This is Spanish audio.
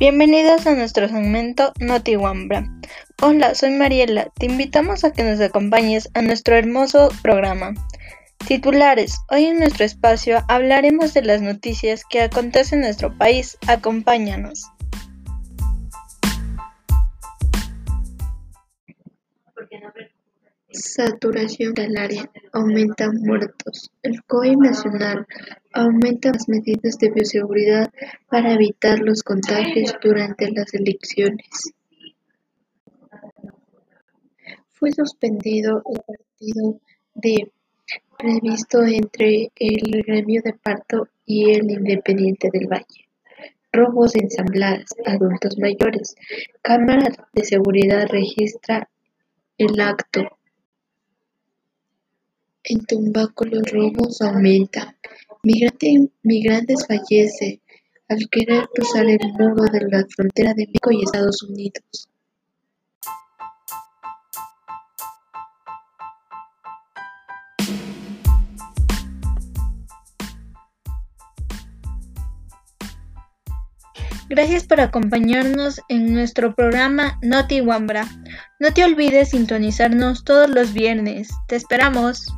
Bienvenidos a nuestro segmento Noti Wambra. Hola, soy Mariela. Te invitamos a que nos acompañes a nuestro hermoso programa. Titulares. Hoy en nuestro espacio hablaremos de las noticias que acontecen en nuestro país. Acompáñanos. Saturación área. Aumentan muertos. El COE nacional aumenta las medidas de bioseguridad para evitar los contagios durante las elecciones. Fue suspendido el partido de previsto entre el gremio de Parto y el Independiente del Valle. Robos en ensambladas, adultos mayores. Cámara de seguridad registra el acto. En Tumbaco los robos aumentan. migrantes fallece al querer cruzar el muro de la frontera de México y Estados Unidos. Gracias por acompañarnos en nuestro programa Noti Wambra. No te olvides sintonizarnos todos los viernes. Te esperamos.